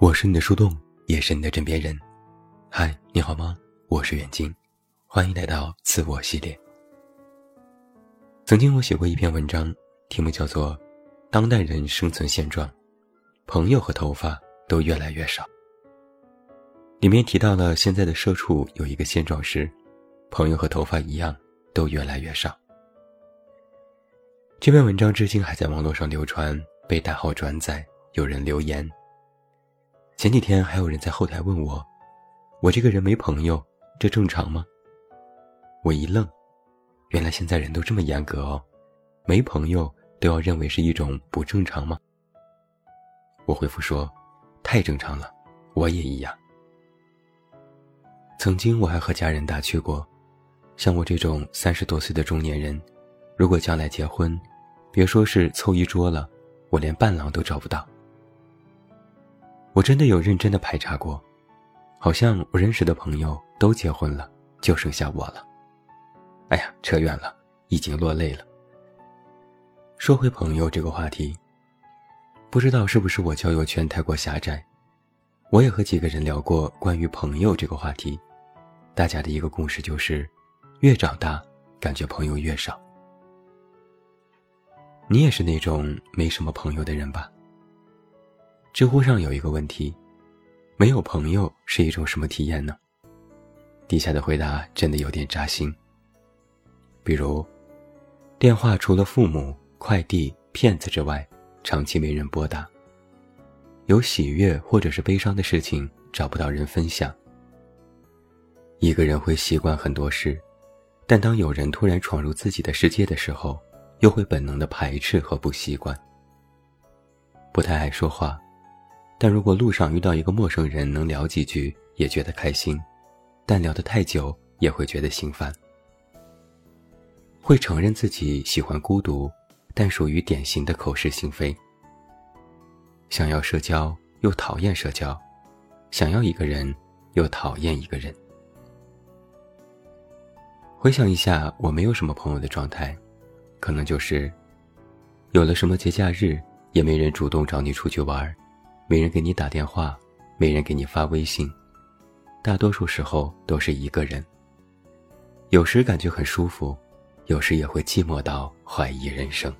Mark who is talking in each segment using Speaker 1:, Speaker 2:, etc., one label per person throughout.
Speaker 1: 我是你的树洞，也是你的枕边人。嗨，你好吗？我是远近，欢迎来到自我系列。曾经我写过一篇文章，题目叫做《当代人生存现状：朋友和头发都越来越少》。里面提到了现在的社畜有一个现状是，朋友和头发一样都越来越少。这篇文章至今还在网络上流传，被大号转载，有人留言。前几天还有人在后台问我：“我这个人没朋友，这正常吗？”我一愣，原来现在人都这么严格哦，没朋友都要认为是一种不正常吗？我回复说：“太正常了，我也一样。”曾经我还和家人打趣过，像我这种三十多岁的中年人，如果将来结婚，别说是凑一桌了，我连伴郎都找不到。我真的有认真的排查过，好像我认识的朋友都结婚了，就剩下我了。哎呀，扯远了，已经落泪了。说回朋友这个话题，不知道是不是我交友圈太过狭窄，我也和几个人聊过关于朋友这个话题，大家的一个共识就是，越长大感觉朋友越少。你也是那种没什么朋友的人吧？知乎上有一个问题：没有朋友是一种什么体验呢？底下的回答真的有点扎心。比如，电话除了父母、快递、骗子之外，长期没人拨打；有喜悦或者是悲伤的事情找不到人分享。一个人会习惯很多事，但当有人突然闯入自己的世界的时候，又会本能的排斥和不习惯。不太爱说话。但如果路上遇到一个陌生人，能聊几句也觉得开心，但聊得太久也会觉得心烦。会承认自己喜欢孤独，但属于典型的口是心非。想要社交又讨厌社交，想要一个人又讨厌一个人。回想一下，我没有什么朋友的状态，可能就是，有了什么节假日，也没人主动找你出去玩儿。没人给你打电话，没人给你发微信，大多数时候都是一个人。有时感觉很舒服，有时也会寂寞到怀疑人生。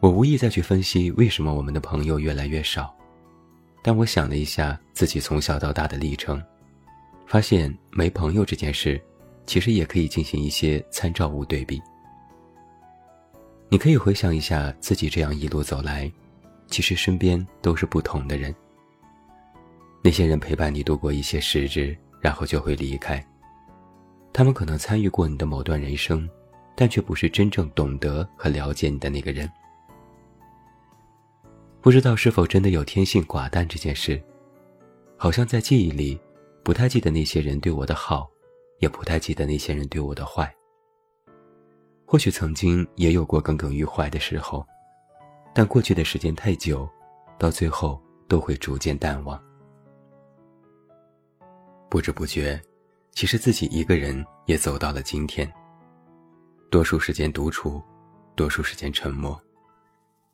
Speaker 1: 我无意再去分析为什么我们的朋友越来越少，但我想了一下自己从小到大的历程，发现没朋友这件事，其实也可以进行一些参照物对比。你可以回想一下自己这样一路走来。其实身边都是不同的人。那些人陪伴你度过一些时日，然后就会离开。他们可能参与过你的某段人生，但却不是真正懂得和了解你的那个人。不知道是否真的有天性寡淡这件事，好像在记忆里，不太记得那些人对我的好，也不太记得那些人对我的坏。或许曾经也有过耿耿于怀的时候。但过去的时间太久，到最后都会逐渐淡忘。不知不觉，其实自己一个人也走到了今天。多数时间独处，多数时间沉默，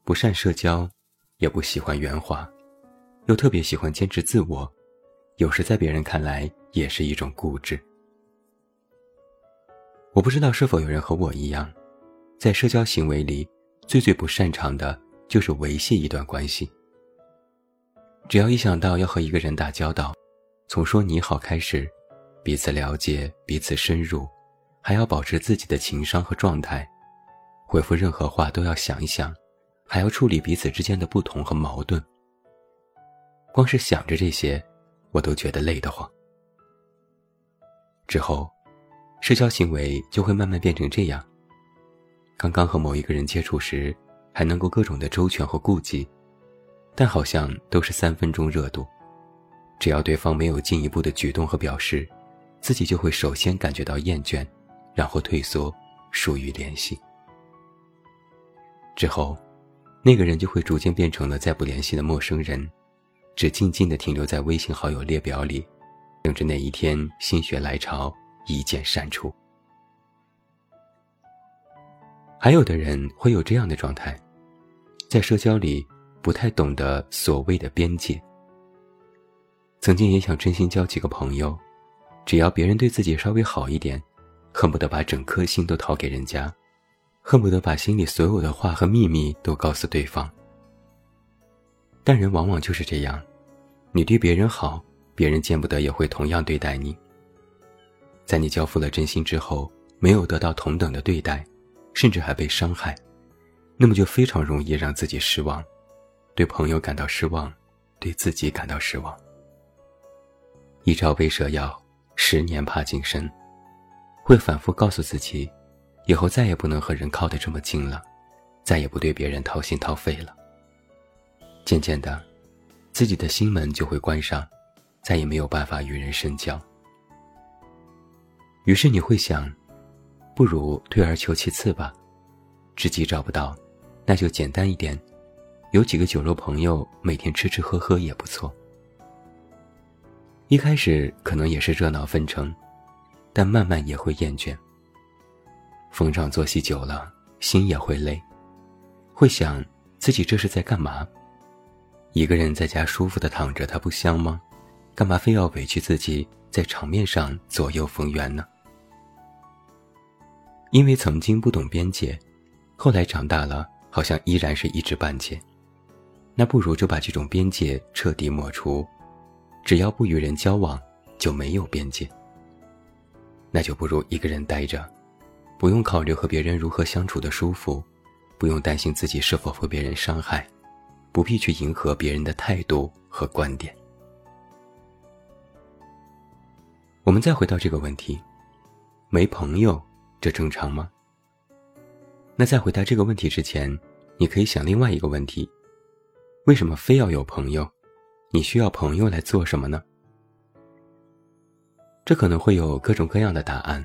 Speaker 1: 不善社交，也不喜欢圆滑，又特别喜欢坚持自我，有时在别人看来也是一种固执。我不知道是否有人和我一样，在社交行为里最最不擅长的。就是维系一段关系。只要一想到要和一个人打交道，从说你好开始，彼此了解，彼此深入，还要保持自己的情商和状态，回复任何话都要想一想，还要处理彼此之间的不同和矛盾。光是想着这些，我都觉得累得慌。之后，社交行为就会慢慢变成这样：刚刚和某一个人接触时。还能够各种的周全和顾忌，但好像都是三分钟热度。只要对方没有进一步的举动和表示，自己就会首先感觉到厌倦，然后退缩，疏于联系。之后，那个人就会逐渐变成了再不联系的陌生人，只静静的停留在微信好友列表里，等着那一天心血来潮一键删除。还有的人会有这样的状态，在社交里不太懂得所谓的边界。曾经也想真心交几个朋友，只要别人对自己稍微好一点，恨不得把整颗心都掏给人家，恨不得把心里所有的话和秘密都告诉对方。但人往往就是这样，你对别人好，别人见不得也会同样对待你。在你交付了真心之后，没有得到同等的对待，甚至还被伤害，那么就非常容易让自己失望，对朋友感到失望，对自己感到失望。一朝被蛇咬，十年怕井绳，会反复告诉自己，以后再也不能和人靠得这么近了，再也不对别人掏心掏肺了。渐渐的，自己的心门就会关上，再也没有办法与人深交。于是你会想，不如退而求其次吧，知己找不到，那就简单一点，有几个酒肉朋友，每天吃吃喝喝也不错。一开始可能也是热闹纷呈，但慢慢也会厌倦。逢场作戏久了，心也会累，会想自己这是在干嘛？一个人在家舒服的躺着，他不香吗？干嘛非要委屈自己在场面上左右逢源呢？因为曾经不懂边界，后来长大了，好像依然是一知半解。那不如就把这种边界彻底抹除。只要不与人交往，就没有边界。那就不如一个人待着，不用考虑和别人如何相处的舒服，不用担心自己是否会被人伤害，不必去迎合别人的态度和观点。我们再回到这个问题：没朋友，这正常吗？那在回答这个问题之前，你可以想另外一个问题：为什么非要有朋友？你需要朋友来做什么呢？这可能会有各种各样的答案，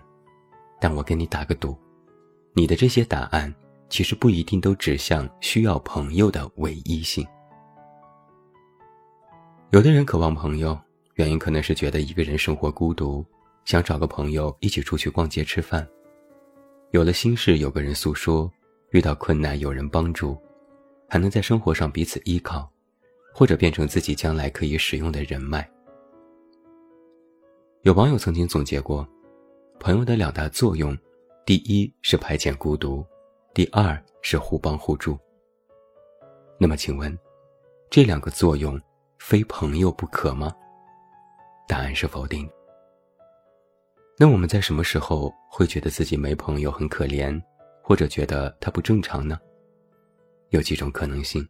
Speaker 1: 但我跟你打个赌，你的这些答案其实不一定都指向需要朋友的唯一性。有的人渴望朋友，原因可能是觉得一个人生活孤独，想找个朋友一起出去逛街吃饭，有了心事有个人诉说，遇到困难有人帮助，还能在生活上彼此依靠。或者变成自己将来可以使用的人脉。有网友曾经总结过，朋友的两大作用，第一是排遣孤独，第二是互帮互助。那么请问，这两个作用非朋友不可吗？答案是否定。那我们在什么时候会觉得自己没朋友很可怜，或者觉得他不正常呢？有几种可能性。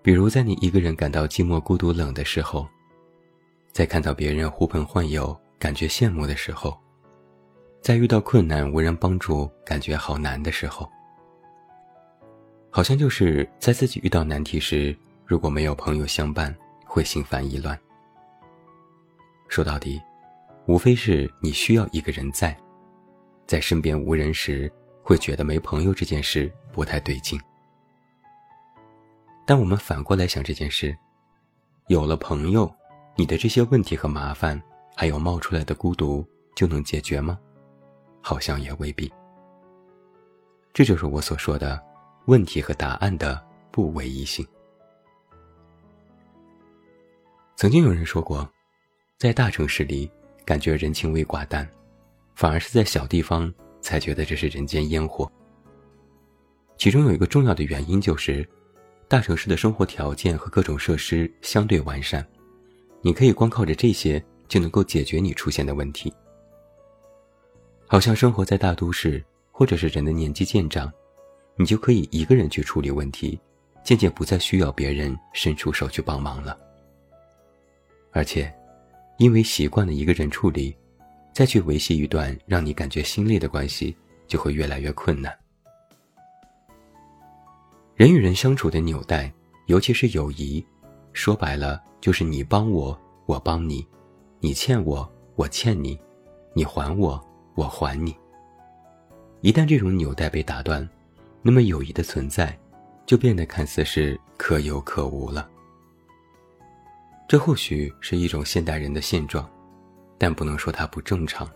Speaker 1: 比如，在你一个人感到寂寞、孤独、冷的时候，在看到别人呼朋唤友、感觉羡慕的时候，在遇到困难无人帮助、感觉好难的时候，好像就是在自己遇到难题时，如果没有朋友相伴，会心烦意乱。说到底，无非是你需要一个人在，在身边无人时，会觉得没朋友这件事不太对劲。但我们反过来想这件事，有了朋友，你的这些问题和麻烦，还有冒出来的孤独，就能解决吗？好像也未必。这就是我所说的，问题和答案的不唯一性。曾经有人说过，在大城市里感觉人情味寡淡，反而是在小地方才觉得这是人间烟火。其中有一个重要的原因就是。大城市的生活条件和各种设施相对完善，你可以光靠着这些就能够解决你出现的问题。好像生活在大都市，或者是人的年纪渐长，你就可以一个人去处理问题，渐渐不再需要别人伸出手去帮忙了。而且，因为习惯了一个人处理，再去维系一段让你感觉心累的关系，就会越来越困难。人与人相处的纽带，尤其是友谊，说白了就是你帮我，我帮你；你欠我，我欠你；你还我，我还你。一旦这种纽带被打断，那么友谊的存在就变得看似是可有可无了。这或许是一种现代人的现状，但不能说它不正常。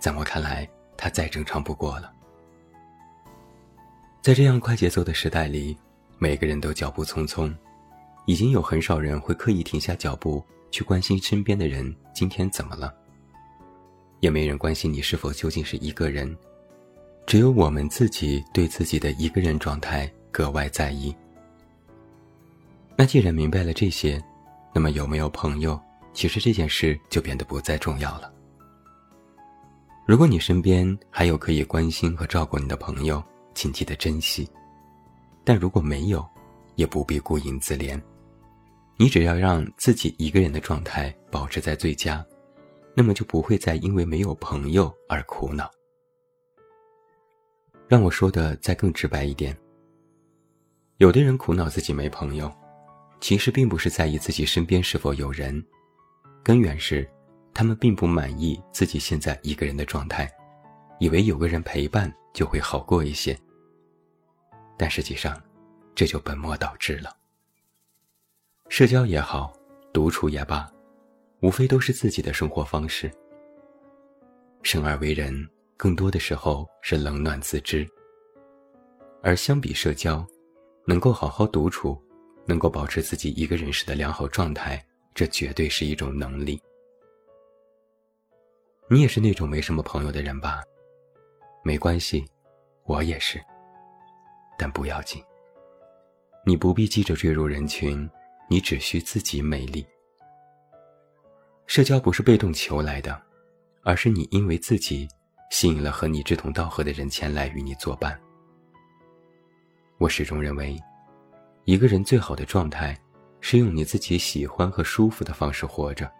Speaker 1: 在我看来，它再正常不过了。在这样快节奏的时代里，每个人都脚步匆匆，已经有很少人会刻意停下脚步去关心身边的人今天怎么了。也没人关心你是否究竟是一个人，只有我们自己对自己的一个人状态格外在意。那既然明白了这些，那么有没有朋友，其实这件事就变得不再重要了。如果你身边还有可以关心和照顾你的朋友，请记得珍惜。但如果没有，也不必孤影自怜。你只要让自己一个人的状态保持在最佳。那么就不会再因为没有朋友而苦恼。让我说的再更直白一点，有的人苦恼自己没朋友，其实并不是在意自己身边是否有人，根源是他们并不满意自己现在一个人的状态，以为有个人陪伴就会好过一些。但实际上，这就本末倒置了。社交也好，独处也罢。无非都是自己的生活方式。生而为人，更多的时候是冷暖自知。而相比社交，能够好好独处，能够保持自己一个人时的良好状态，这绝对是一种能力。你也是那种没什么朋友的人吧？没关系，我也是。但不要紧，你不必急着坠入人群，你只需自己美丽。社交不是被动求来的，而是你因为自己吸引了和你志同道合的人前来与你作伴。我始终认为，一个人最好的状态是用你自己喜欢和舒服的方式活着。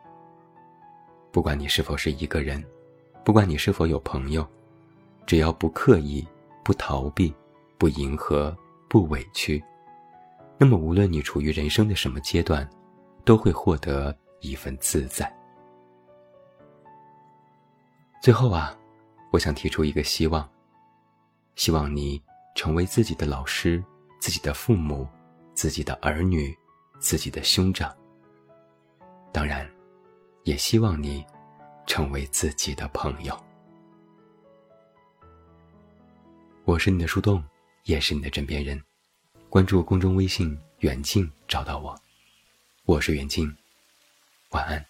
Speaker 1: 不管你是否是一个人，不管你是否有朋友，只要不刻意、不逃避、不迎合、不委屈，那么无论你处于人生的什么阶段，都会获得一份自在。最后啊，我想提出一个希望：希望你成为自己的老师、自己的父母、自己的儿女、自己的兄长。当然，也希望你成为自己的朋友。我是你的树洞，也是你的枕边人。关注公众微信“远近”，找到我。我是远近，晚安。